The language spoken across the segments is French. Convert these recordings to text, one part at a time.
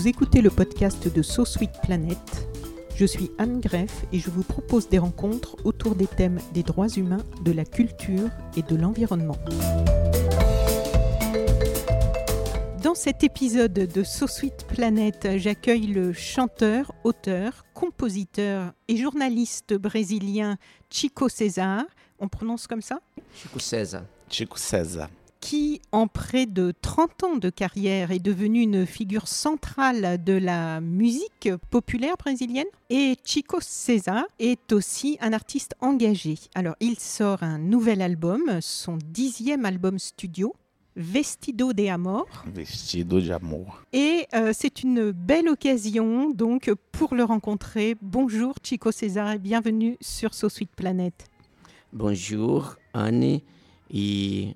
Vous écoutez le podcast de So Sweet Planet. Je suis Anne Greff et je vous propose des rencontres autour des thèmes des droits humains, de la culture et de l'environnement. Dans cet épisode de So Sweet Planet, j'accueille le chanteur, auteur, compositeur et journaliste brésilien Chico César. On prononce comme ça? Chico César. Chico César. Qui, en près de 30 ans de carrière, est devenu une figure centrale de la musique populaire brésilienne. Et Chico César est aussi un artiste engagé. Alors, il sort un nouvel album, son dixième album studio, Vestido de Amor. Vestido de amor. Et euh, c'est une belle occasion donc pour le rencontrer. Bonjour Chico César et bienvenue sur So Sweet Planet. Bonjour, Anne e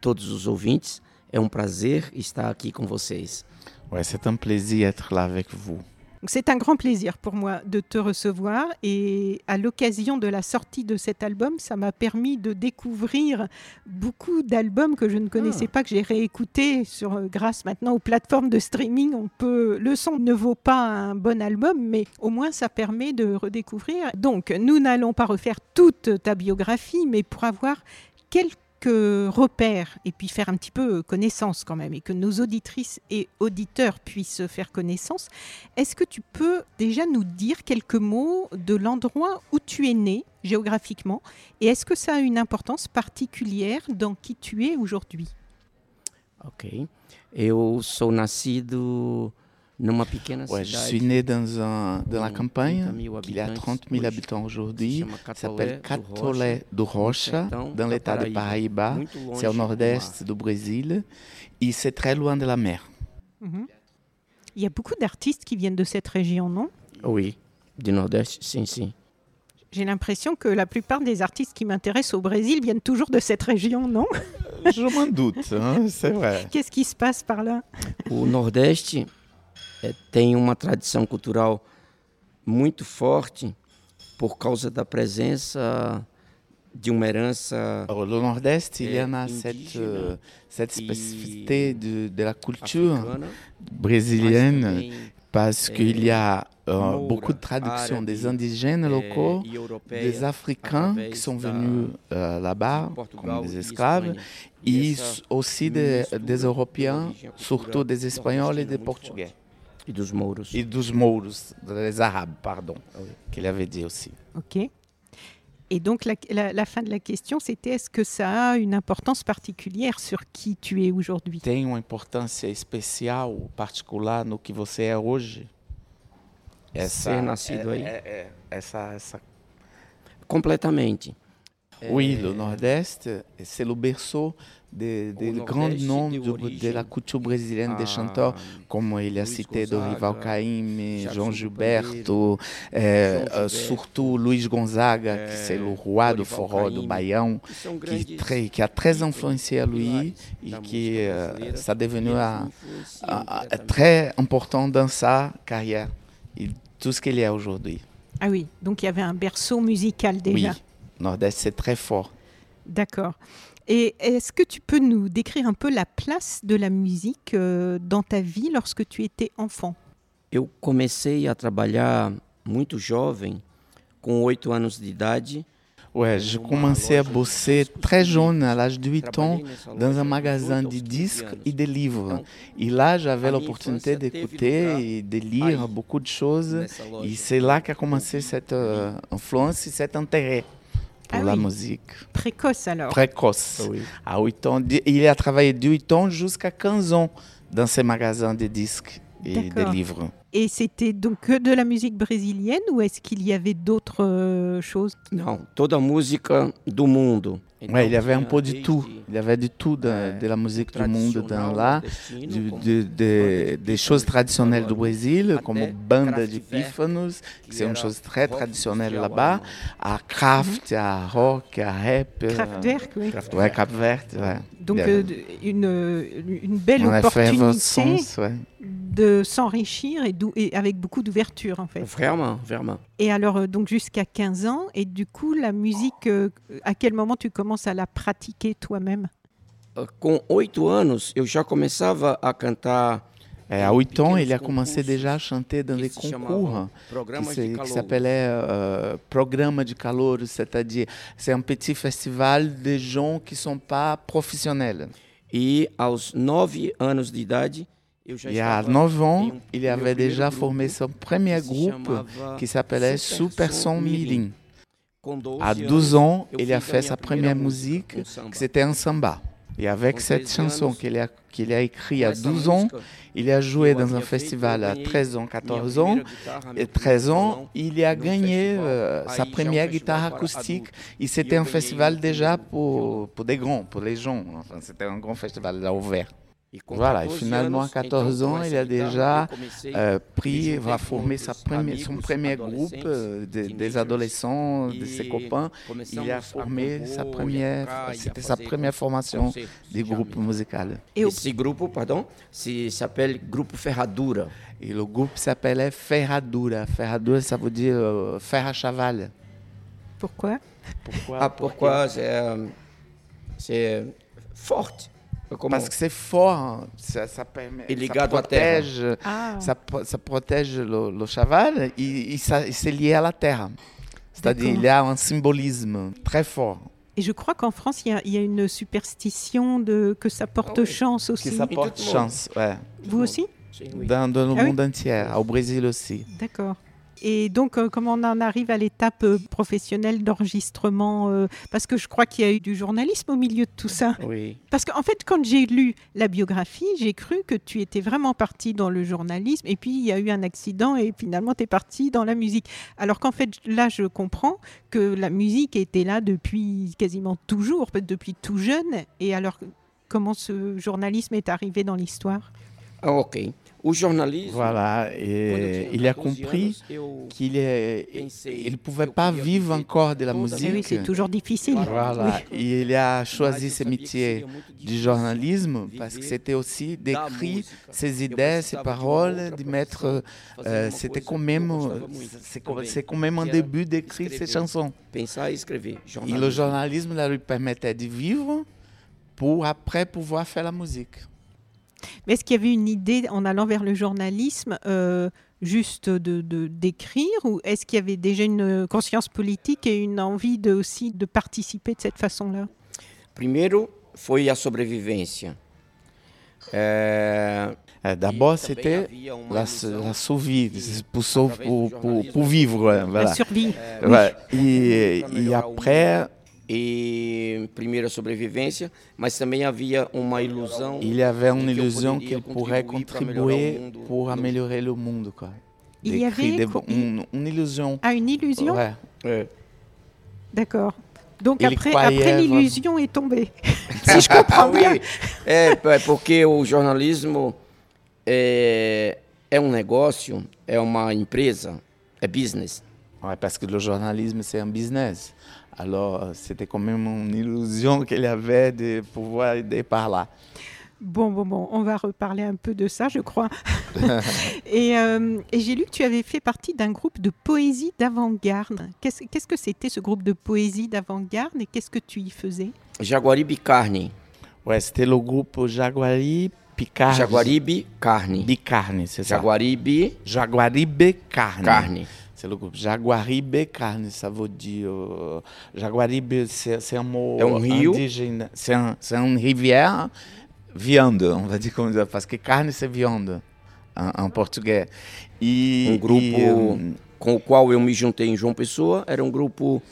todos os ouvintes. É um prazer estar aqui com vocês. Ouais, c'est un plaisir d'être là avec vous. C'est un grand plaisir pour moi de te recevoir et à l'occasion de la sortie de cet album, ça m'a permis de découvrir beaucoup d'albums que je ne connaissais pas, que j'ai réécoutés sur, euh, grâce maintenant aux plateformes de streaming. On peut, le son ne vaut pas un bon album, mais au moins ça permet de redécouvrir. Donc nous n'allons pas refaire toute ta biographie, mais pour avoir quelques repères et puis faire un petit peu connaissance quand même et que nos auditrices et auditeurs puissent faire connaissance, est-ce que tu peux déjà nous dire quelques mots de l'endroit où tu es né géographiquement et est-ce que ça a une importance particulière dans qui tu es aujourd'hui? Ok. Eu sou nascido numa pequena Ouais, je cidade. suis né dans, un, dans la campagne. 30 000 Il y a habitantes 30 000 hoje. habitants aujourd'hui. s'appelle Catolé do Rocha, sertão dans da l'état de Paraíba. C'est au nord-est du Brésil. Et c'est très loin de la mer. Mhm. Il y a beaucoup d'artistes qui viennent de cette région, non? Oui, du Nordeste, sim, sim. J'ai l'impression que la plupart des artistes qui m'intéressent au Brésil viennent toujours de cette région, non? Je m'en doute, hein, c'est vrai. Qu'est-ce qui se passe par là? O Nordeste eh, tem uma tradição cultural muito forte por causa da presença de uma herança Alors, le nord-est, il y Et en a indígena cette, euh, cette et spécificité de, de la culture brésilienne parce qu'il y a euh, moura, beaucoup de traductions des indigènes eh, locaux, e des Africains qui sont venus euh, là-bas comme des esclaves, et aussi des, des Européens, surtout des Espagnols et des Portugais. E dos mouros. Et dos Mouros, des Arabes, pardon, oui. qu'il avait dit aussi. Ok. Et donc la, la- la fin de la question, c'était est-ce que ça a une importance particulière sur qui tu es aujourd'hui Tem uma importância especial, particular no que você é hoje? Ser nascido é- aí? é- é- essa, essa Completamente. Oui, Eh, le Nord-Est, c'est le berceau des des grands noms de la culture brésilienne des a chanteurs, comme il a Luiz cité Gonzaga, Dorival Caymmi, João do Gilberto, eh, João euh, Gilberto, surtout Luiz Gonzaga, eh, que c'est le roi do Dorival forró, do baião, qui, très- qui a très influencé à lui et qui euh, ça est devenu un- un- un- très important dans sa carrière. Et tout ce qu'il est aujourd'hui. Ah oui, donc il y avait un berceau musical déjà. Oui, Nord-Est, c'est très fort. D'accord. Et est-ce que tu peux nous décrire un peu la place de la musique euh, dans ta vie lorsque tu étais enfant? Eu comecei a trabalhar muito jovem, com oito anos de idade. Ouais, je commençais à bosser très jeune, à l'âge de 8 ans, dans un magasin 8 de aos 15 disques et de livres. Et là, j'avais l'opportunité d'écouter et de lire beaucoup de choses. Et c'est là qu'a commencé cette euh, influence et cet intérêt pour Ah la oui. musique. Précoce alors. Précoce. Oui. À 8 ans, il a travaillé de 8 ans jusqu'à 15 ans dans ces magasins de disques et de livres. Et c'était donc que de la musique brésilienne ou est-ce qu'il y avait d'autres euh, choses? Não, toda a música do mundo. Ouais, il y avait un peu de tout. Il y avait de tout de, la musique du monde dans là, du- como de- de- des choses traditionnelles du Brésil, comme banda de Kraftwerk, pífanos, que c'est une chose très traditionnelle là-bas, à Kraft, à rock, à rap. euh, Kraftwerk, oui. Ouais, ouais. Donc euh, une, euh, une belle On opportunité sens, ouais. de s'enrichir et, avec beaucoup d'ouverture en fait. Vraiment, vraiment. Et alors donc jusqu'à 15 ans et du coup la musique, euh, à quel moment tu commences à la pratiquer toi-même? Ah, Com oito anos, eu já começava a cantar. Et à 8 ans, pequenos il a déjà à chanter dans des concours qui de qui s'appelait euh, Programme de Calor, c'est-à-dire c'est un petit festival de gens qui ne sont pas professionnels. E aos nove anos de idade, a estava 9 ans, um- il avait déjà formé son premier groupe qui s'appelait Super Son Mirim. Mirim. Com 12 À anos, 12 ans, eu il a fait sa première musique, um c'était un samba. Et avec cette 13 chanson qu'il a, qu'il a écrite à essa 12 ans, il a joué dans un festival à ganhei 13 ans, minha 14 ans. Et primeiro 13 ans, il a gagné festival, euh, sa um première guitare acoustique. Et c'était un festival o déjà pour, pour des grands, pour les gens. Enfin, c'était un grand festival là ouvert. Voilà, et 14 finalement, à anos, 14 então, com ans, il a déjà euh, pris, va former sa outros première, son premier groupe euh, de- des adolescents, de ses copains. Il a formé sa première, c'était sa première formation des de groupes amigos. musicaux. Et Esse grupo, pardon, s'appelle Grupo Ferradura. Et le groupe s'appelait Ferradura. Ferradura, ça veut dire euh, fer à cheval. Pourquoi? Pourquoi? Ah, pourquoi? C'est c'est forte. Como- Parce que c'est fort, hein. ça, ça permet, Et ça ligado à terra. protège, Ah, ça, pro- ça protège le, le cheval et, et ça- et c'est lié à la terre. C'est-à-dire il y a un symbolisme très fort et je crois qu'en France, il y a- il y, a une superstition de que ça porte Ah oui. chance aussi. ça Et porte chance, ouais. Vous aussi? Dans, dans le Ah oui. monde entier, au Brésil aussi. D'accord. Et donc, euh, comment on en arrive à l'étape euh, professionnelle d'enregistrement euh, Parce que je crois qu'il y a eu du journalisme au milieu de tout ça. Oui. Parce qu'en fait, quand j'ai lu la biographie, j'ai cru que tu étais vraiment parti dans le journalisme et puis il y a eu un accident et finalement tu es parti dans la musique. Alors qu'en fait, là, je comprends que la musique était là depuis quasiment toujours, peut-être depuis tout jeune. Et alors, comment ce journalisme est arrivé dans l'histoire? Ah, ok. O jornalismo. Voilà, et il a 12 compris qu'il il pouvait pas vivre encore de la toda a Eh oui, musique. c'est toujours difficile. Voilà, Oui. et il a choisi ce métier du journalisme parce que c'était aussi d'écrire ses idées, ses paroles, de mettre. euh, c'était quand même, muito c'est quand même un début d'écrire escrever. chansons. Escrever. Et le journalisme là, lui permettait de vivre pour après pouvoir faire la musique. Mais est-ce qu'il y avait une idée en allant vers le journalisme euh, juste de de- d'écrire ou est-ce qu'il y avait déjà une conscience politique et une envie de, aussi de participer de cette façon-là? Primeiro foi a sobrevivência. É, Euh, D'abord, e c'était la, survie, pour, vivre. Voilà. La survie. é, Ouais. Et, après. E primeiro a sobrevivência, mas também havia uma ilusão. il y avait une de que illusion poderia pourrait contribuir pra melhorar o mundo pour no- améliorer le monde. Quoi. Il y avait des- quoi- une, une illusion. Ah, une illusion Ouais. É, D'accord. Donc Il après, après l'illusion est tombée. si je comprends bien. oui. É, é porque o jornalismo é, é um negócio, é uma empresa, é business. Ouais, parce que le journalisme, c'est un business. Alors, euh, c'était quand même une illusion qu'il avait de pouvoir aider par là. Bon, bon, bon, on va reparler un peu de ça, je crois. et euh, et j'ai lu que tu avais fait partie d'un groupe de poésie d'avant-garde. Qu'est-ce que c'était ce groupe de poésie d'avant-garde et qu'est-ce que tu y faisais? Jaguaribe Carne. Ouais, c'était le groupe Jaguari Picard. Jaguaribe Carne. Bicarne, c'est ça. Jaguaribe Jaguaribe Carne. Carne. Le groupe Jaguaribe Carne, dire. euh, Jaguaribe, c'est un mot É um rio. indigène. C'est un, une rivière, viande, on va dire comme ça, parce que carne, c'est viande en, en portugais. Et, Um grupo euh, com o qual eu me juntei em João Pessoa. Era um grupo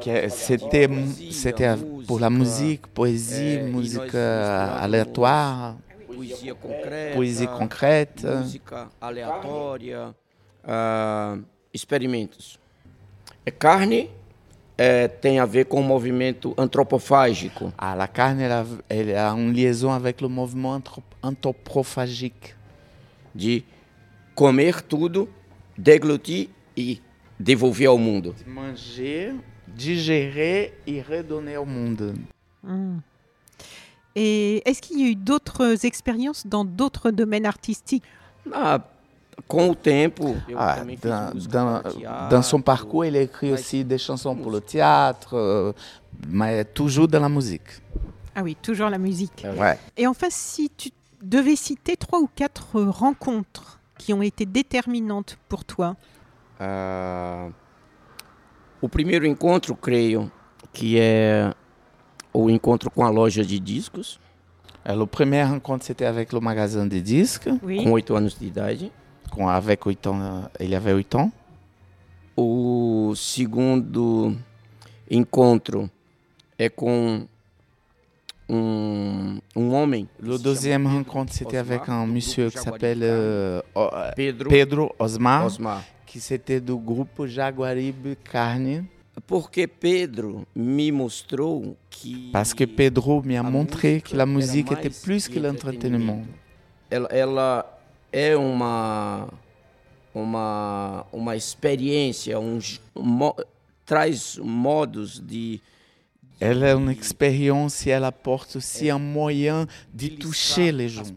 que c'était c'était pour la musique, poésie, É, e musique euh, aléatoire. poesia concreta, poésie concrète, música aleatória, ah, experimentos. É carne é, tem a ver com o movimento antropofágico. Ah, la carne, elle a, elle a une liaison avec le mouvement anthro- anthropophagique. de comer tudo, deglutir e devolver ao mundo. Manger, digérer et redonner au monde. Hmm. Et est-ce qu'il y a eu d'autres expériences dans d'autres domaines artistiques Ah, com o tempo, eu Ah, também fiz dans, música dans- para teatro, dans son parcours, il a écrit aussi des chansons pour le théâtre, euh, mais toujours dans la musique. Ah oui, toujours la musique. Ouais. Et enfin, si tu devais citer trois ou quatre rencontres qui ont été déterminantes pour toi, Ah, o primeiro encontro, creio, que é o encontro com a loja de discos, Euh, le premier rencontre, c'était avec le magasin de disques, oui, com oito anos de idade. Qu'on- avec 8 ans, euh, il avait 8 ans. O segundo encontro é com um, um homem. que Le deuxième chama rencontre, c'était avec un do monsieur grupo qui s'appelle euh, oh, euh, Pedro, Pedro Osmar, Osmar. qui c'était du groupe Jaguaribe Carne, Porque Pedro me mostrou que parce que Pedro m'a a montré que la musique mais était plus que l'entreteniment. ela, ela é uma uma uma experiência, um, j- mo- traz modos de Elle a une expérience et elle apporte aussi un moyen de toucher les gens.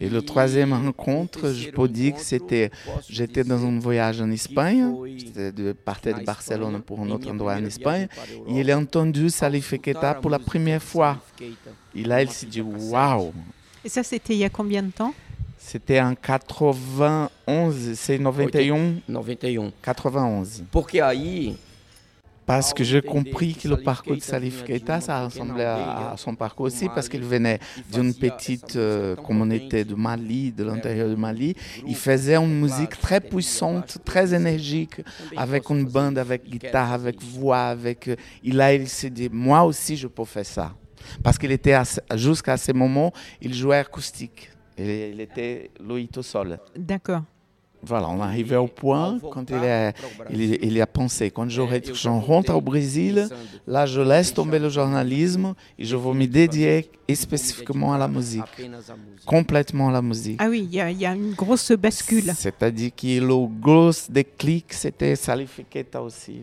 Et le E troisième o rencontre, je peux dire que c'était, j'étais dans un voyage en Espagne, foi c'était de partir na de Barcelone pour un autre endroit en Espagne, et il a entendu Salif Keita pour la première fois. Et là, il s'est dit, waouh. Et ça c'était il y a combien de temps? C'était en 91, c'est 91, 91. 91. Porque aí Parce que j'ai compris que le parcours de Salif Keita, ça ressemblait à, à son parcours aussi, parce qu'il venait d'une petite euh, communauté de Mali, de l'intérieur du Mali. Il faisait une musique très puissante, très énergique, avec une bande, avec guitare, avec voix, avec... euh, Et là, il s'est dit, moi aussi, je peux faire ça. Parce qu'il était, jusqu'à ce moment, il jouait acoustique. Et il était lui tout seul. D'accord. Voilà, on arrivait au point quand il a, il, il a pensé, quand j'aurai- je rentre au Brésil, là je laisse tomber le journalisme et je vais me dédier spécifiquement à la musique, complètement à la musique. Ah oui, il y, a- il y a une grosse bascule. C'est-à-dire que le gros déclic, c'était Salif Keita aussi.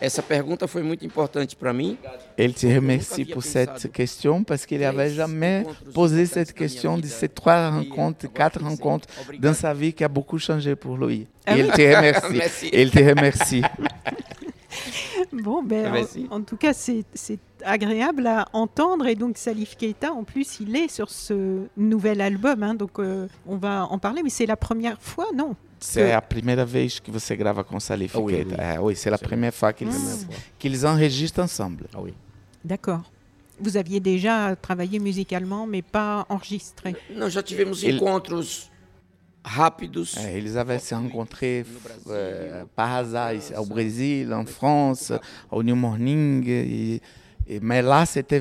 Essa pergunta foi muito importante para mim. Elle te remercie pour cette question parce qu'il n'avait jamais posé cette question de ces trois rencontres, quatre rencontres dans sa vie qui a beaucoup changé pour lui. Ah Et il te remercie. Merci. Il te remercie. Bon, ben, en, en tout cas, c'est c'est agréable à entendre. Et donc, Salif Keita, en plus, il est sur ce nouvel album. hein, donc, euh, on va en parler. Mais c'est la première fois, non? C'est a primeira vez que você grava com Salif Ah oui, oui. É, oui, c'est la première fois qu'ils Ah. qu'ils enregistrent ensemble. Ah oui. D'accord. Vous aviez déjà travaillé musicalement, mais pas enregistré. Não, já tivemos Ele- encontros rápidos. É, eles avaient se rencontrés euh, par hasard au Brésil, en France, au New Morning. et- et- mais là, c'était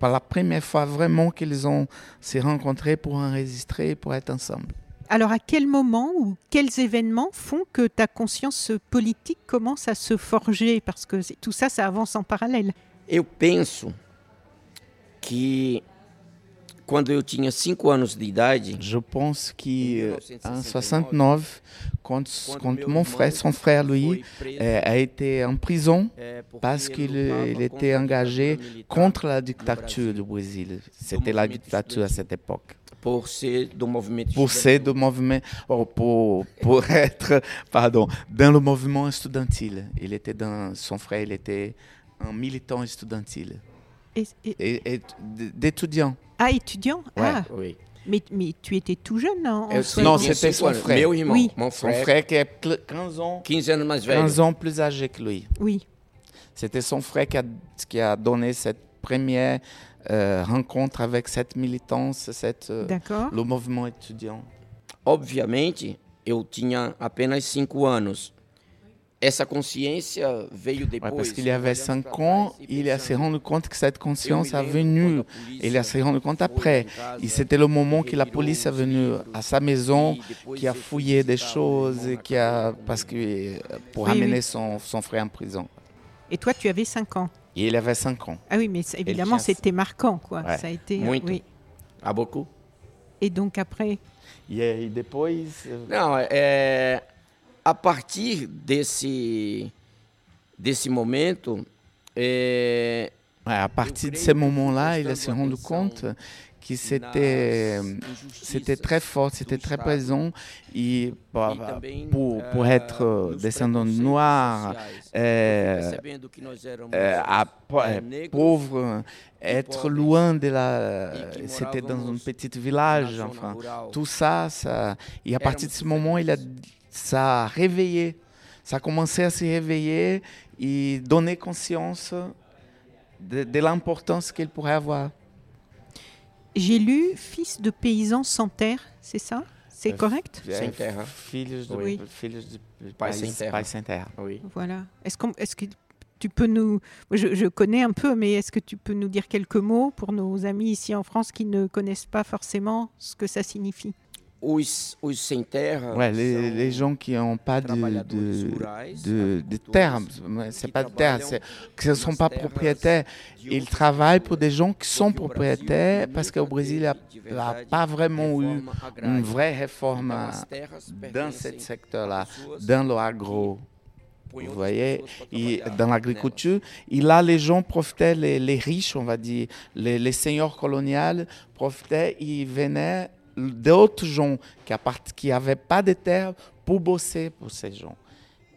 la première fois vraiment qu'ils ont se rencontrés pour enregistrer, pour être ensemble. Alors, à quel moment ou quels événements font que ta conscience politique commence à se forger? Parce que c'est- tout ça, ça avance en parallèle. Eu penso que quando eu tinha 5 anos de idade, Je pense Em qu'en 1969, 69, quand, quando quand meu mon frère, son frère, preso, euh, a été en prison porque parce qu'il il était engagé contre la dictature du Brésil. C'était la dictature à cette époque. Por ser do movimento Pour ser estudantil. du mouvement, oh, pour, pour être, pardon, dans le mouvement estudantil. Il était dans, son frère, il était un militant estudantil. Et, et- Et, d'étudiant. ah, étudiant? Ouais. Ah, Oui. mais, mais tu étais tout jeune hein, en Eu soi. Non, tinha c'était son frère. Irmão, Oui. mon Son frère, frère qui est cl- 15 ans, 15 anos mais velho. 15 ans plus âgé que lui. Oui. C'était son frère qui a, qui a donné cette première euh, rencontre avec cette militance, cette, euh, le mouvement étudiant. Obviamente, eu tinha apenas 5 anos. essa consciência veio depois. Ouais, parce qu'il y avait cinq ans, il a se rendu compte que cette conscience est venue. Il a se rendu compte après. Et c'était le moment que la police est venue à sa maison, qui a fouillé des choses, qui a, parce que, pour Oui, amener oui. Son, son frère en prison. Et toi, tu avais 5 ans. Et il avait cinq ans. Ah oui, mais ça- évidemment, c'était marquant, quoi. Ouais. Ça a été. Muito. oui. Há beaucoup? Et donc après, E aí depois. Não, é, a partir desse, desse momento, é, Ouais, à partir de ce moment-là, il a se rendu compte que c'était c'était très fort, c'était très présent. Et bah, e pour, pour eh, être euh, descendant noir, euh, euh, euh, pauvre, être pobres, loin de la. e C'était dans un petit village, enfin. Tout ça, ça. Et à partir de ce moment, il a, ça a réveillé. Ça a commencé à se réveiller et donner conscience de, de l'importance qu'il pourrait avoir. J'ai lu Fils de paysans sans terre, c'est ça? C'est Euh, correct? Sem terra. Filhos de, Oui. filhos de Pais sem terra. pais sem terra. Oui. Voilà. Est-ce qu'on- est-ce que tu peux nous. je connais un peu, mais est-ce que tu peux nous dire quelques mots pour nos amis ici en France qui ne connaissent pas forcément ce que ça signifie? Os, os sem terra Ouais, les, gens qui n'ont pas de, de, de, de agricultores, terre, mais c'est qui pas de terre, ce ne sont pas propriétaires. Ils travaillent pour des gens qui sont propriétaires parce qu'au Brésil, il n'y a, pas vraiment eu une vraie réforme dans ce secteur-là, dans le agro. que põem Vous voyez, et dans l'agriculture, et là, les gens profitaient, les, les riches, on va dire, les, les seigneurs coloniaux profitaient, ils venaient d'autres gens qui n'avaient qui avaient pas de terre pour bosser pour ces gens.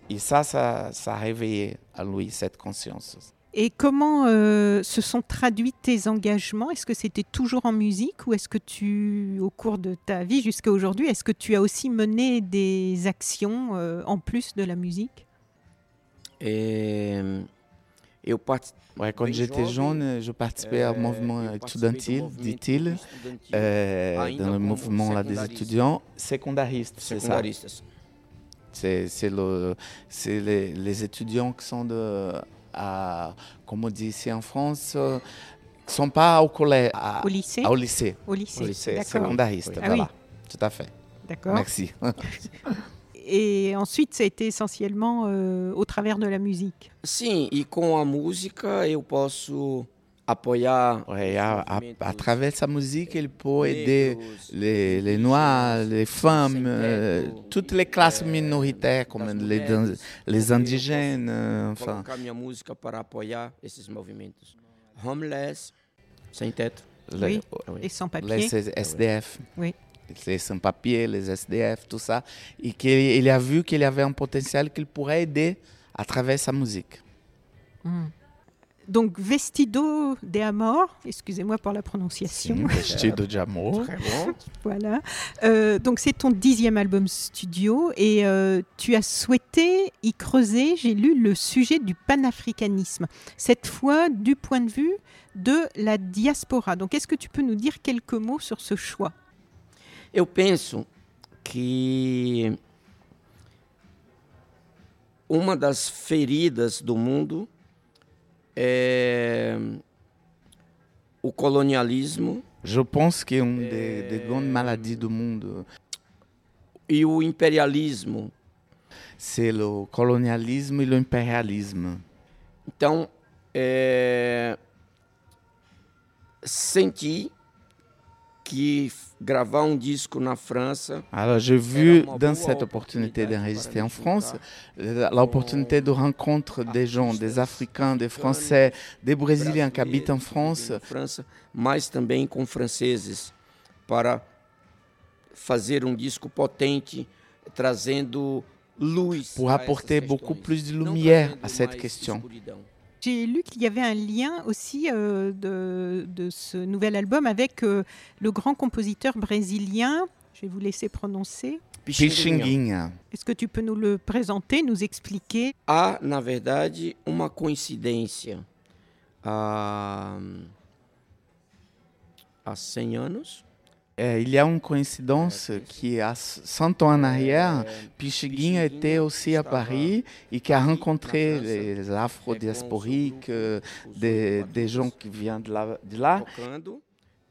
Et ça, ça, ça a réveillé à lui cette conscience. Et comment euh, se sont traduits tes engagements? Est-ce que c'était toujours en musique ou est-ce que tu, au cours de ta vie jusqu'à aujourd'hui, est-ce que tu as aussi mené des actions euh, en plus de la musique? Eu participei Ouais, quand j'étais jeune, je participais au mouvement eu participei do estudantil, movimento dit-il, euh, Ainda dans le mouvement là, des étudiants secondaristes, c'est ça. C'est c'est le, c'est les, les étudiants qui sont de, à, comme on dit ici en France, euh, qui sont pas au collège, à- Au lycée? au lycée, Au lycée, au lycée secondariste, Oui. Ah voilà, oui. tout à fait. D'accord. Merci. Et ensuite, ça a été essentiellement euh, au travers de la musique. Sim, e com a música eu posso apoiar Ouais, à, à- à travers sa musique, il peut aider les, les Noirs, les femmes, euh, toutes les classes eh, minoritaires, comme les, les indigènes, euh, enfin. Homeless, sem teto. les, Et sans papier. les SDF. Oui. Les sans-papiers, les SDF, tout ça. Et qu'il il a vu qu'il y avait un potentiel qu'il pourrait aider à travers sa musique. Hmm. Donc, Vestido de Amor, excusez-moi pour la prononciation. Vestido de amor. Très bon. Voilà. Euh, donc c'est ton dixième album studio et euh, tu as souhaité y creuser, j'ai lu, le sujet du panafricanisme, cette fois du point de vue de la diaspora. Donc est-ce que tu peux nous dire quelques mots sur ce choix? Eu penso que uma das feridas do mundo é o colonialismo Je pense qu'une des, des grandes maladies du monde, e o imperialismo. c'est le colonialisme et l'impérialisme. Então, é, senti que gravar um disco na França Alors, j'ai vu dans cette opportunité oportunidade d'enregistrer en France euh, l'opportunité de rencontre des gens, des Africains, des Français, des Brésiliens qui habitent en France, brasileiros que vivem na França, mas também com franceses, para fazer um disco potente, trazendo luz. pour a apporter beaucoup plus de lumière à cette question. J'ai lu qu'il y avait un lien aussi euh, de, de ce nouvel album avec euh, le grand compositeur brésilien, je vais vous laisser prononcer. Pixinguinha. Est-ce que tu peux nous le présenter, nous expliquer? Há, na verdade, uma coincidência. Há, há 100 anos, É, il y a une coïncidence qui, à 100 ans en arrière, Pichiguinha était aussi à Paris et qui a rencontré les afro-diasporiques, des, des gens qui viennent de là. De là.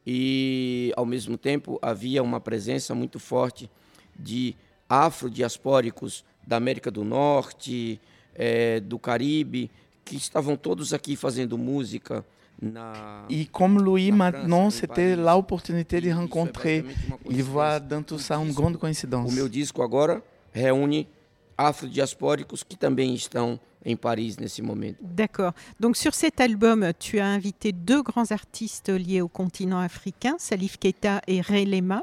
E, ao mesmo tempo, havia uma presença muito forte de afro-diaspóricos da América do Norte, é, do Caribe, que estavam todos aqui fazendo música E comme lui, maintenant, c'était l'opportunité de rencontrer. Il voit dans tout ça une grande coïncidence. O meu disco agora reúne afro-diaspóricos que também estão em Paris nesse momento. D'accord. Donc sur cet album, tu as invité deux grands artistes liés au continent africain, Salif Keita et Ray Lema.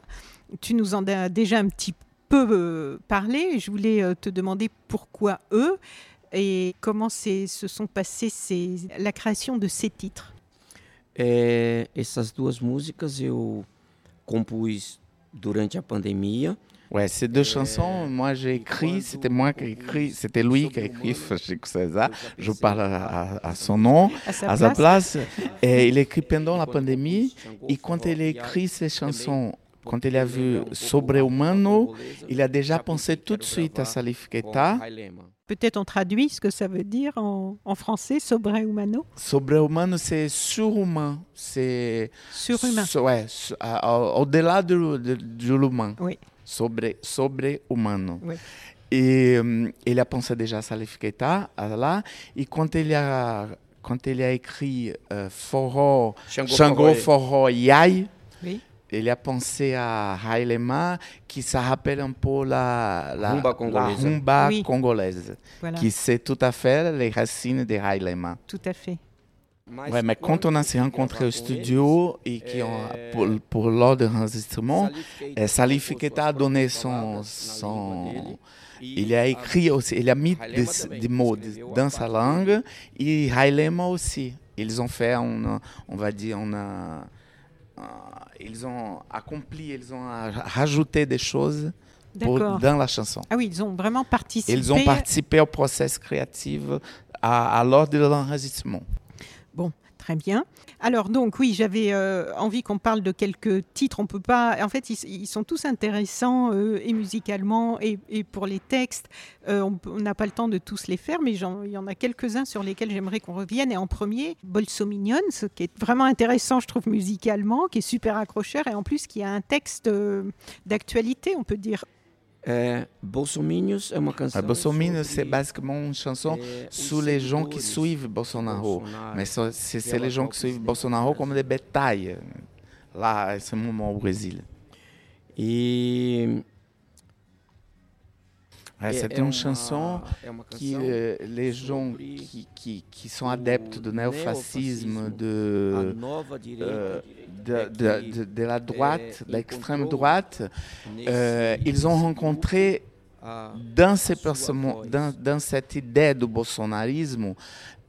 Tu nous en as déjà un petit peu euh, parlé. Je voulais euh, te demander pourquoi eux et comment se sont passées la création de ces titres. É, essas duas músicas eu compus durante a pandemia. Ouais, ces deux chansons, moi j'ai écrit, c'était moi qui ai écrit, c'était lui qui a écrit Chico César, je parle à, à, son nom, à sa, à sa place. Et il écrit pendant la pandémie, et quand il a écrit ces chansons, quand il a vu Sobre Humano, il a déjà pensé tout de suite à Salif Keita. Peut-être on traduit ce que ça veut dire en, en français, sobre-humano Sobre-humano, c'est surhumain. C'est surhumain. So, ouais, au-delà de, de, de l'humain. Oui. Sobre, sobre-humano. Oui. Et um, il a pensé déjà à Salif Keita, là. Et quand il a, quand il a écrit euh, Forró, Xangô, Forró, Yai, oui. Il a pensé à Hailema, qui ça rappelle un peu la, la rumba congolaise, la rumba oui. congolaise Voilà. qui c'est tout à fait les racines de Hailema. Tout à fait. Ouais, mais quand on a se rencontré au studio et qui ont, pour, pour lors de l'enregistrement, eh, Salif Keita a donné son, son, il a écrit aussi, il a mis des, des mots dans sa langue et Hailema aussi. Ils ont fait, on, on va dire, on a, ils ont accompli, ils ont rajouté des choses pour, dans la chanson. Ah oui, ils ont vraiment participé. Ils ont participé au processus créatif à, à l'ordre de l'enregistrement. Bon, très bien. Alors donc oui, j'avais euh, envie qu'on parle de quelques titres. On peut pas. En fait, ils, sont tous intéressants euh, et musicalement et, pour les textes. Euh, on n'a pas le temps de tous les faire, mais il y en a quelques-uns sur lesquels j'aimerais qu'on revienne. Et en premier, Bolsominions, qui est vraiment intéressant, je trouve musicalement, qui est super accrocheur et en plus qui a un texte d'actualité, on peut dire. É, Bolsominions é uma canção. Bolsominions, c'est basicamente une chanson é, sur les gens qui suivent Bolsonaro. Bolsonaro. Mais c'est les gens qui suivent Bolsonaro comme des bétails, là, à ce moment c'est une chanson qui euh, les gens qui, qui, qui, sont adeptes du néofascisme, de, euh, de, de, de, de, la droite, de l'extrême droite, euh, ils ont rencontré dans, ces dans, dans cette idée du bolsonarisme,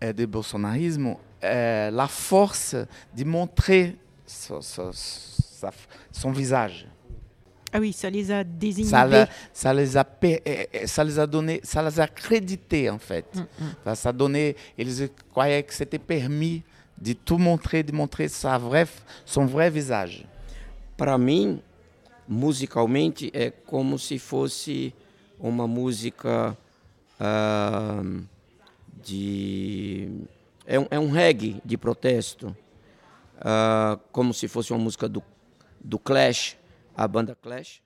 euh, du bolsonarisme la force de montrer son, son, son visage. Ah oui, ça les a désignés. Ça, ça, les a, ça les a donné, ça les a crédités en fait. Mm, mm. Ça a donné, ils croyaient que c'était permis de tout montrer, de montrer sa vraie, son vrai visage. Para mim, musicalmente é como se fosse uma música uh, de é um, é um reggae de protesto, uh, como se fosse uma música do, do Clash a banda Clash.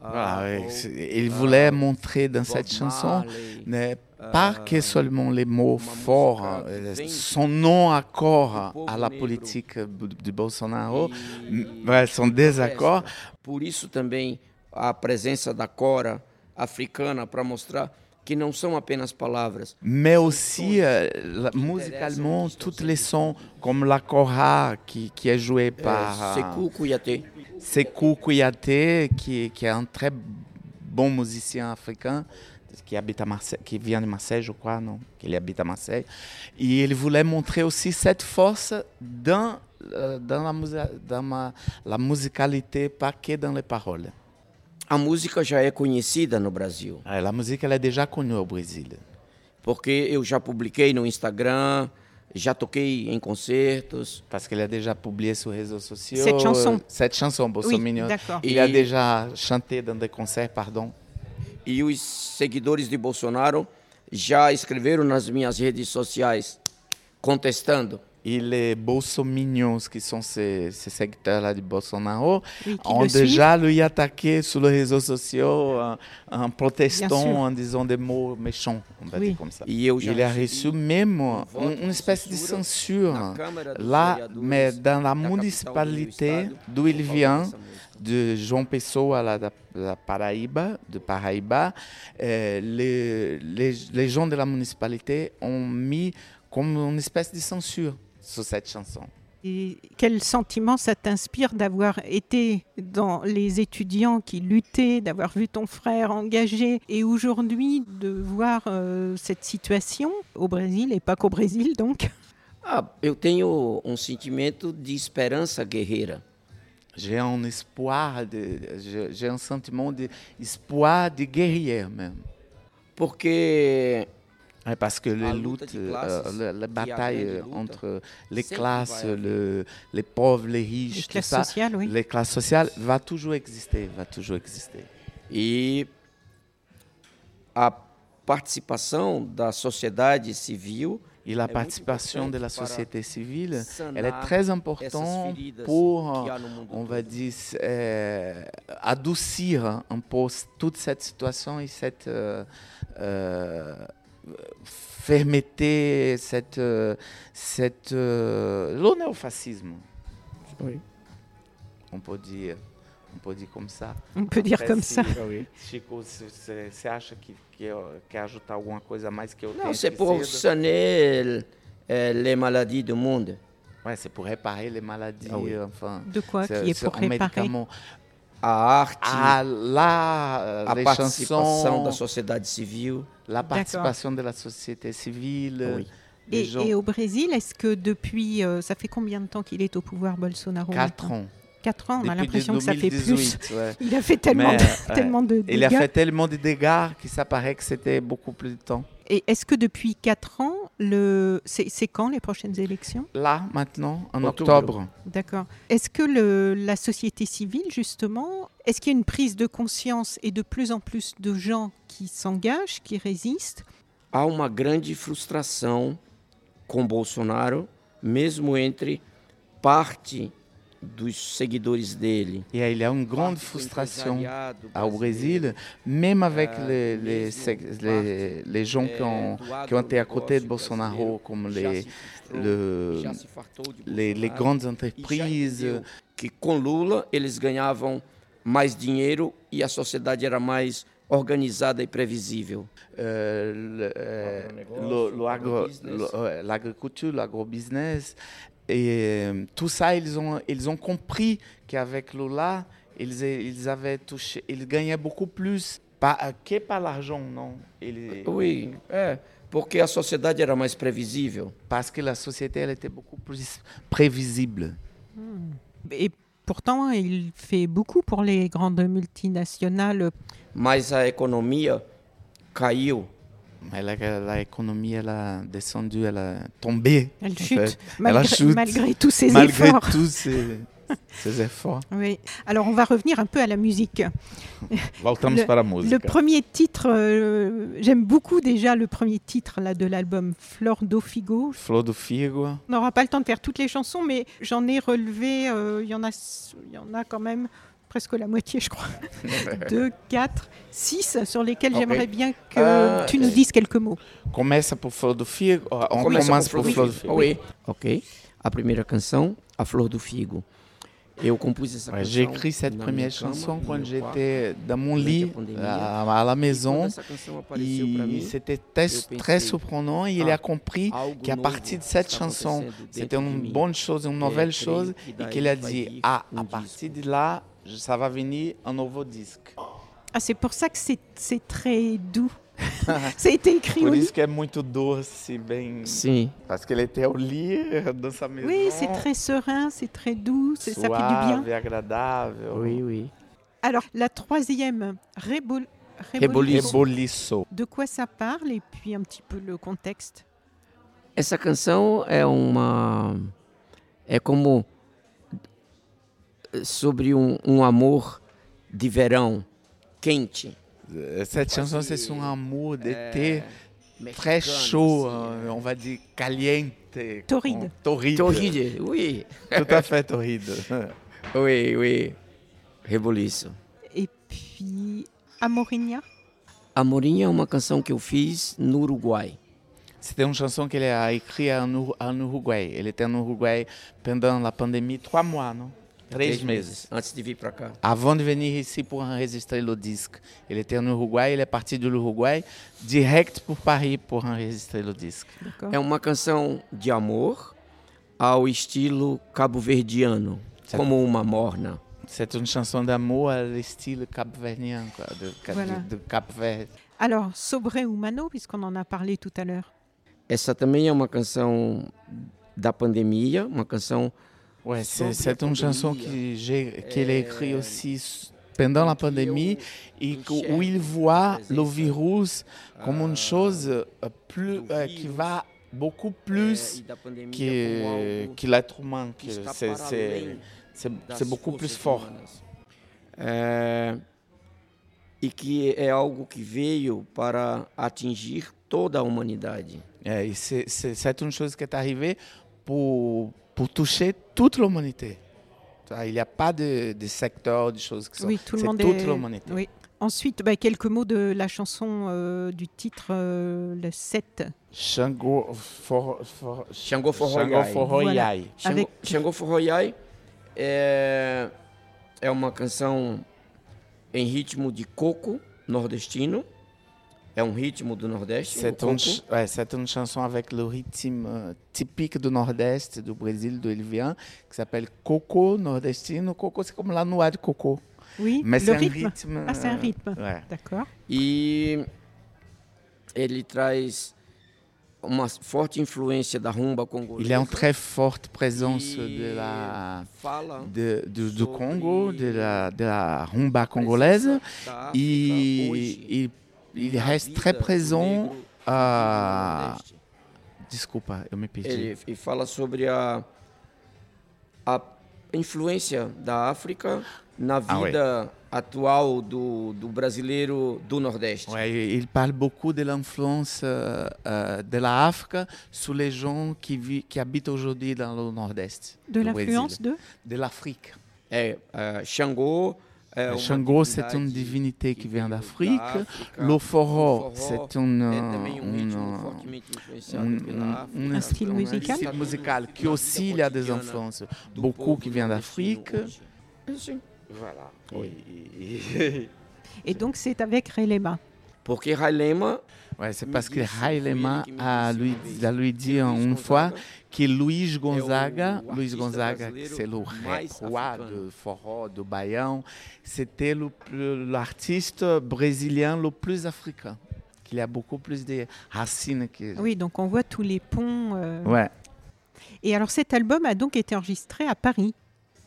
Voilà, il voulait montrer dans cette chanson, ne pas que seulement les mots forts, son non-accord à la politique de Bolsonaro, son désaccord. Por isso também a presença da cora africana para mostrar que não são apenas palavras. Mais aussi, euh, musicalement, tous les sons, comme la kora qui, qui est jouée par... Sekou Kouyaté. Sekou Kouyaté, qui, qui est un très bon musicien africain, qui, habite à Marseille, qui vient de Marseille, je crois, non Qu'il habite à Marseille. Et il voulait montrer aussi cette force dans, euh, dans, la, dans la musicalité, pas que dans les paroles. A música já é conhecida no Brasil. A música ela é déjà connue au Brasil. Porque eu já publiquei no Instagram, já toquei em concertos. Parce qu'il a déjà publié sur les réseaux sociaux. Cette chanson. Cette chanson, Oui, d'accord. Il a déjà chanté dans des concerts, pardon. E os seguidores de Bolsonaro já escreveram nas minhas redes sociais contestando. Et les Bolsominions, qui sont ces, ces secteurs-là de Bolsonaro, Oui, ont déjà lui attaqué sur les réseaux sociaux en, protestant, en disant des mots méchants, on va Oui. dire comme ça. Il a reçu même une, une espèce de censure là, mais dans la municipalité d'où il vient, de João Pessoa, là, Paraíba, de Paraíba, euh, les, les, les gens de la municipalité ont mis comme une espèce de censure sur cette chanson. Et quel sentiment ça t'inspire d'avoir été dans les étudiants qui luttaient, d'avoir vu ton frère engagé et aujourd'hui de voir euh, cette situation au Brésil et pas qu'au Brésil donc? Ah, eu tenho um sentimento de esperança guerreira. J'ai un espoir, de- j'ai j'ai un sentiment d'espoir de guerrier même. Porque Ouais, parce que les La lutte luttes, euh, classes, la, bataille euh, entre les classes, le- les pauvres, les riches, les tout classes ça, sociales, oui. les classes sociales, va toujours exister, va toujours exister. e a participação da sociedade civil Et la participation de la société civile, elle est très importante pour, on va dire, euh, adoucir un peu toute cette situation et cette euh, euh, fermeté, cette, euh, cette, euh, le néofascisme, Oui. on peut dire, on peut dire comme ça. On peut dire Après, comme se- ça. Chico, você acha que, que eu- quer ajudar alguma coisa mais que eu Não, c'est pour euh, les maladies du monde. Ouais, c'est pour réparer les maladies, Ah oui. enfin. De quoi c'est- qui est c'est pour un réparer médicament. A arte, Ah, là, euh, a les participação chansons, da sociedade civil. la participation de la société civile, Oui. les et, gens. et au Brésil, est-ce que depuis, euh, ça fait combien de temps qu'il est au pouvoir Bolsonaro Quatre ans. Quatre ans, on a l'impression que ça fait plus. 2018, ouais. Il a fait tellement, Mais, de, ouais. tellement de Il a dégâts. fait tellement de dégâts que ça paraît que c'était beaucoup plus de temps. Et est-ce que depuis quatre ans, le... c'est c'est quand les prochaines élections? Là, maintenant, en Octobre. octobre, D'accord. Est-ce que le, la société civile, justement, est-ce qu'il y a une prise de conscience et de plus en plus de gens qui s'engagent, qui résistent? Há uma grande frustração com Bolsonaro, mesmo entre parte dos seguidores dele. et il y a une grande frustration au brasileiro, Brésil, même avec Euh, les, les, mesmo les, les gens qui ont, do qui ont été à côté de Bolsonaro, comme les, le- les, grandes e entreprises. que com Lula eles ganhavam mais dinheiro e a sociedade era mais organizada e previsível. ouais, l'agriculture, l'agrobusiness. Et euh, tout ça, ils ont, ils ont compris qu'avec Lula, ils, ils avaient touché, ils gagnaient beaucoup plus, pas, que par l'argent, non. Ils- Oui, é, porque a sociedade era mais previsível. parce que la société, elle était beaucoup plus prévisible. Et pourtant, il fait beaucoup pour les grandes multinationales. Mas a economia caiu. Mais la, la économie, elle a descendu, elle a tombé. Elle en chute, fait. malgré, chute. malgré tous ces Malgré efforts. tous ces, ces efforts. Oui. Alors, on va revenir un peu à la musique. Voltamos Le- para a Le premier titre, euh, j'aime beaucoup déjà le premier titre là, de l'album Flor do Figo. Flor do Figo. On n'aura pas le temps de faire toutes les chansons, mais j'en ai relevé, euh, il y, en a, il y en a quand même presque la moitié, je crois. Deux, quatre, six, sur lesquels j'aimerais bien que Euh, tu nous dises quelques mots. Começa por Flor do Figo. On Começa commence com por Flor do Figo. Oui. Ok. A primeira canção, A Flor do Figo. Eu compus essa Ouais, canção. J'ai écrit cette première chanson quand j'étais dans mon lit à, à la maison. Et C'était très, très surprenant et il ah, a compris algo qu'à partir de cette chanson, c'était une bonne chose, une nouvelle chose, et qu'il a dit, ah, à partir de là, ça va venir un nouveau disque. Ah, c'est pour ça que c'est très doux. ça a été écrit au Por lit. isso que é muito doce, bem... Sim. Parce qu'elle était au lit, dans sa maison. Oui, c'est très serein, c'est très doux, c'est- ça fait du bien. Suave, agradável. Oui, oui. Alors, la troisième, Rebol... Reboliço. Reboliço. De quoi ça parle et puis un petit peu le contexte? Essa canção é uma. É como. Sobre um, um amor de verão quente. Cette chanson, c'est un amour d'été très chaud, euh, on va dire caliente. Torride. Torride. Torride, oui. Tout à fait torride. oui, oui. Reboliço. Et puis, Amorinha Amorinha é uma canção que eu fiz no Uruguai. C'était une chanson qu'elle a écrite en, Ur- en Uruguay. Elle était en Uruguay pendant la pandémie, trois mois, non Três meses. Antes de vir para cá. Avant de venir ici pour enregistrer le disque. Il était en Uruguay, il est parti de l'Uruguay direct pour Paris pour enregistrer le disque. É uma canção de amor ao estilo cabo-verdiano, como uma morna. C'est une chanson d'amour à style cap-verdien, quoi, de, Cap- Voilà. de, de Cap-Vert. Alors, Sobre Humano, puisqu'on en a parlé tout à l'heure. Essa também é uma canção da pandemia, uma canção Ouais, c'est une chanson qui j'ai- qu'il a écrite aussi s- pendant la pandémie et où il voit le virus comme une chose euh, plus, euh, qui va beaucoup é, plus que, que l'être humain. C'est beaucoup plus fort. É, e que é algo que veio para atingir toda a humanidade. É, et chose qui est arrivée pour, pour toucher toute l'humanité. Il n'y a pas de, de secteur, de choses qui sont. Oui, tout le monde toute est. l'humanité. Oui. Ensuite, bah, quelques mots de la chanson euh, du titre, euh, le 7. Xangô for, for, Forroiai. Forroiai. Xangô, Avec- Xangô Forroiai é, é uma canção em ritmo de coco nordestino. É um ritmo do Nordeste. o C'est ch- ouais, c'est une chanson avec le rythme euh, typique du nord-est du Brésil, d'où il vient, qui s'appelle Coco nordestino. Coco, c'est comme la noix de coco. Oui, Mais le rythme. rythme. Ah, c'est un euh, rythme. ouais. D'accord. E ele traz uma forte influência da rumba congolesa. Il a une très forte présence e de la, fala de, du, du sobre Congo, de la, de la rumba congolaise. presença da Reste vida très do Nordeste. Desculpa, eu me perdi. Ele, ele fala sobre a, a influência da África na Ah, vida atual do, do brasileiro do Nordeste. Ouais, il parle beaucoup de l'influence euh, euh, de l'Afrique sur les gens qui, vi- qui habitent aujourd'hui dans le nord-est. De l'influence de? De l'Afrique. É, é, Xangô. Uma Xangô, c'est une divindade divinité qui vient d'Afrique. África. Le forró, O forró c'est une, un, style musical. style musical qui aussi il y a des influences. Beaucoup qui vient d'Afrique. Voilà. Et donc, c'est avec Relema. Porque Railema Ouais, c'est parce que Hailema a lui, a lui dit une fois Gonzaga que Luiz Gonzaga, Luiz Gonzaga, c'est le roi de forró, do baião, c'était l'artiste brésilien le plus africain. Qu'il y a beaucoup plus de racines que. Oui, donc on voit tous les ponts. euh. Ouais. Et alors, cet album a donc été enregistré à Paris.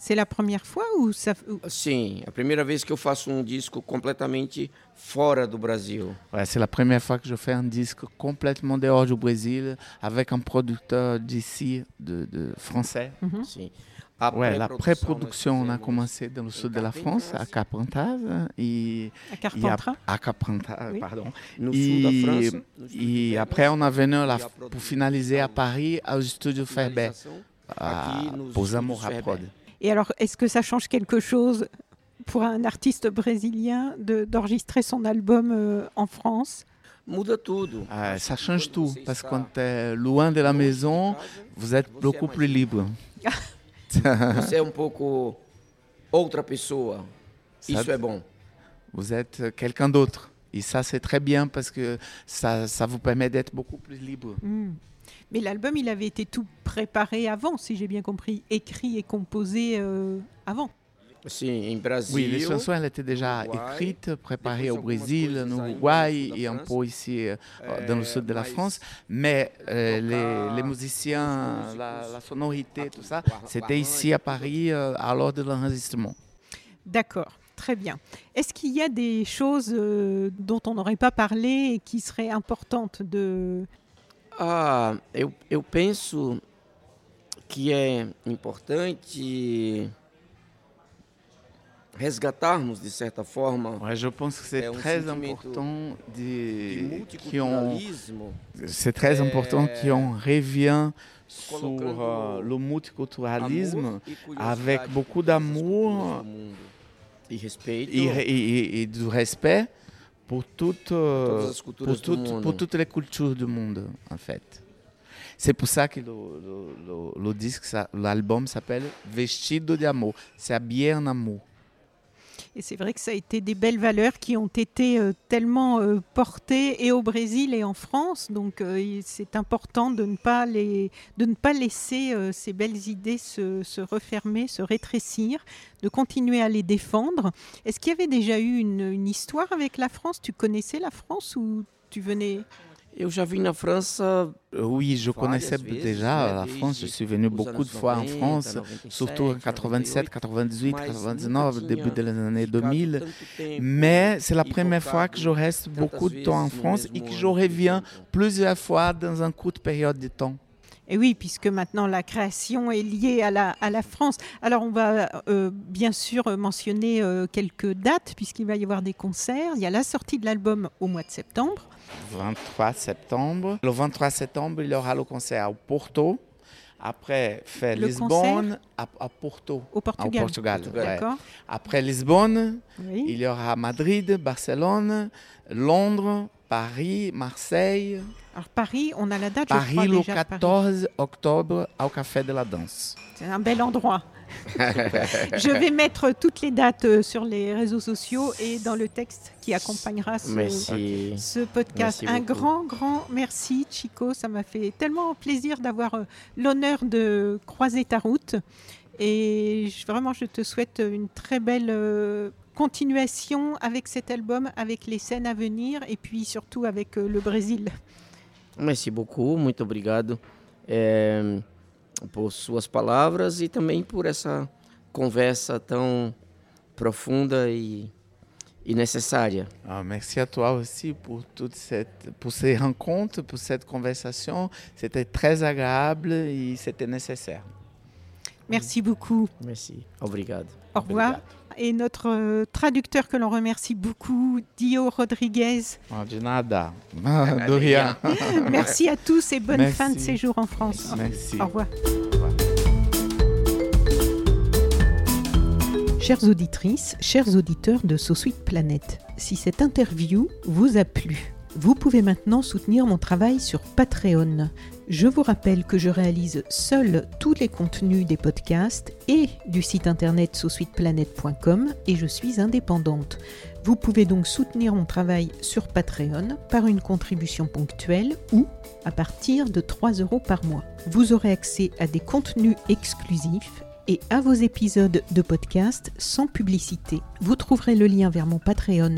C'est la première fois ou ça. Sim, a primeira vez que eu faço um disco completamente fora do Brasil. Ouais, c'est la première fois que je fais un disque complètement dehors du Brésil avec un producteur d'ici, de, de français. Sim. A Ouais, la pré-production, on a commencé dans le sud de la France, à Carpentras, et, À et Carpentras? à, Carpentras, Oui. pardon. E, et da après, on a venu e la- a pour finaliser à Paris, au studio Ferber, à, estúdios Amour à Ferber. Prod. Et alors, est-ce que ça change quelque chose pour un artiste brésilien de- d'enregistrer son album euh, en France? Euh, ça change tout, parce que quand tu es loin de la maison, vous êtes beaucoup plus libre. Você é um pouco outra pessoa. Ça- Isso é bom. Vous êtes quelqu'un d'autre. Et ça, c'est très bien parce que ça, ça vous permet d'être beaucoup plus libre. Hmm. Mais l'album, il avait été tout préparé avant, si j'ai bien compris, écrit et composé euh, avant. Oui, les chansons, elles étaient déjà écrites, préparées au Brésil, en Uruguay et un peu ici euh, dans le sud de la mas France. Mais euh, les, musiciens, la, sonorité, tout ça, c'était ici à Paris euh, à l'heure de l'enregistrement. D'accord, très bien. Est-ce qu'il y a des choses euh, dont on n'aurait pas parlé et qui seraient importantes de... Ah, eu, eu penso que é importante resgatarmos de certa forma. Ouais, je pense que c'est É um très sentimento important de, de que on, multiculturalismo. c'est très important qu'on revient sur Colocando euh, le multiculturalisme amor e curiosidade avec beaucoup por todas as d'amour culturas do mundo. E respeito et, et- et- et du respect pour toutes, euh, pour, toutes, mundo. pour toutes les cultures du monde, en fait. C'est pour ça que le, le- le- le disque, l'album s'appelle Vestido de Amor. C'est habillé en amour. Et c'est vrai que ça a été des belles valeurs qui ont été euh, tellement euh, portées et au Brésil et en France. Donc euh, c'est important de ne pas, les, de ne pas laisser ces belles idées se, refermer, se rétrécir, de continuer à les défendre. Est-ce qu'il y avait déjà eu une histoire avec la France? Tu connaissais la France ou tu venais? Eu já vim na França Oui, je connaissais déjà la France. Je suis venu beaucoup de fois en 90, France, 97, surtout en 87, 98, mas 99, nunca début des années ficado 2000. tanto tempo Mais c'est la e première fois que je reste beaucoup de temps en France et que je reviens plusieurs fois dans une courte période de temps. Et oui, puisque maintenant la création est liée à la, à la France. Alors on va euh, bien sûr mentionner euh, quelques dates, puisqu'il va y avoir des concerts. Il y a la sortie de l'album au mois de septembre. 23 septembre. Le 23 septembre, il y aura le concert au Porto. Après, fait Le Lisbonne à, à Porto. Au Portugal. Au Portugal, ouais. D'accord. Après Lisbonne, Oui. il y aura Madrid, Barcelone, Londres, Paris, Marseille. Alors Paris, on a la date, je Paris crois le déjà. de Paris. 14 octobre au Café de la Danse. C'est un bel endroit. je vais mettre toutes les dates euh, sur les réseaux sociaux et dans le texte qui accompagnera ce, Merci. ce podcast. Merci un beaucoup. grand, grand merci, Chico. Ça m'a fait tellement plaisir d'avoir euh, l'honneur de croiser ta route. Et je- vraiment, je te souhaite une très belle euh, continuation avec cet album, avec les scènes à venir et puis surtout avec euh, le Brésil. Merci beaucoup, muito obrigado eh, por suas palavras e também por essa conversa tão profunda e, e necessária. Ah, merci à toi aussi pour, toute cette, pour ces rencontres, pour cette conversation. C'était très agréable et c'était nécessaire. Merci beaucoup. Merci. Obrigado. Au revoir. Et notre euh, traducteur que l'on remercie beaucoup, Dio Rodriguez. Ah, de nada. de rien. Merci à tous et bonne Merci. fin de séjour en France. Merci. Au revoir. Chères auditrices, chers auditeurs de So Sweet Planet, si cette interview vous a plu, vous pouvez maintenant soutenir mon travail sur Patreon. Je vous rappelle que je réalise seul tous les contenus des podcasts et du site internet sosweetplanet.com et je suis indépendante. Vous pouvez donc soutenir mon travail sur Patreon par une contribution ponctuelle ou à partir de 3 euros par mois. Vous aurez accès à des contenus exclusifs et à vos épisodes de podcast sans publicité. Vous trouverez le lien vers mon Patreon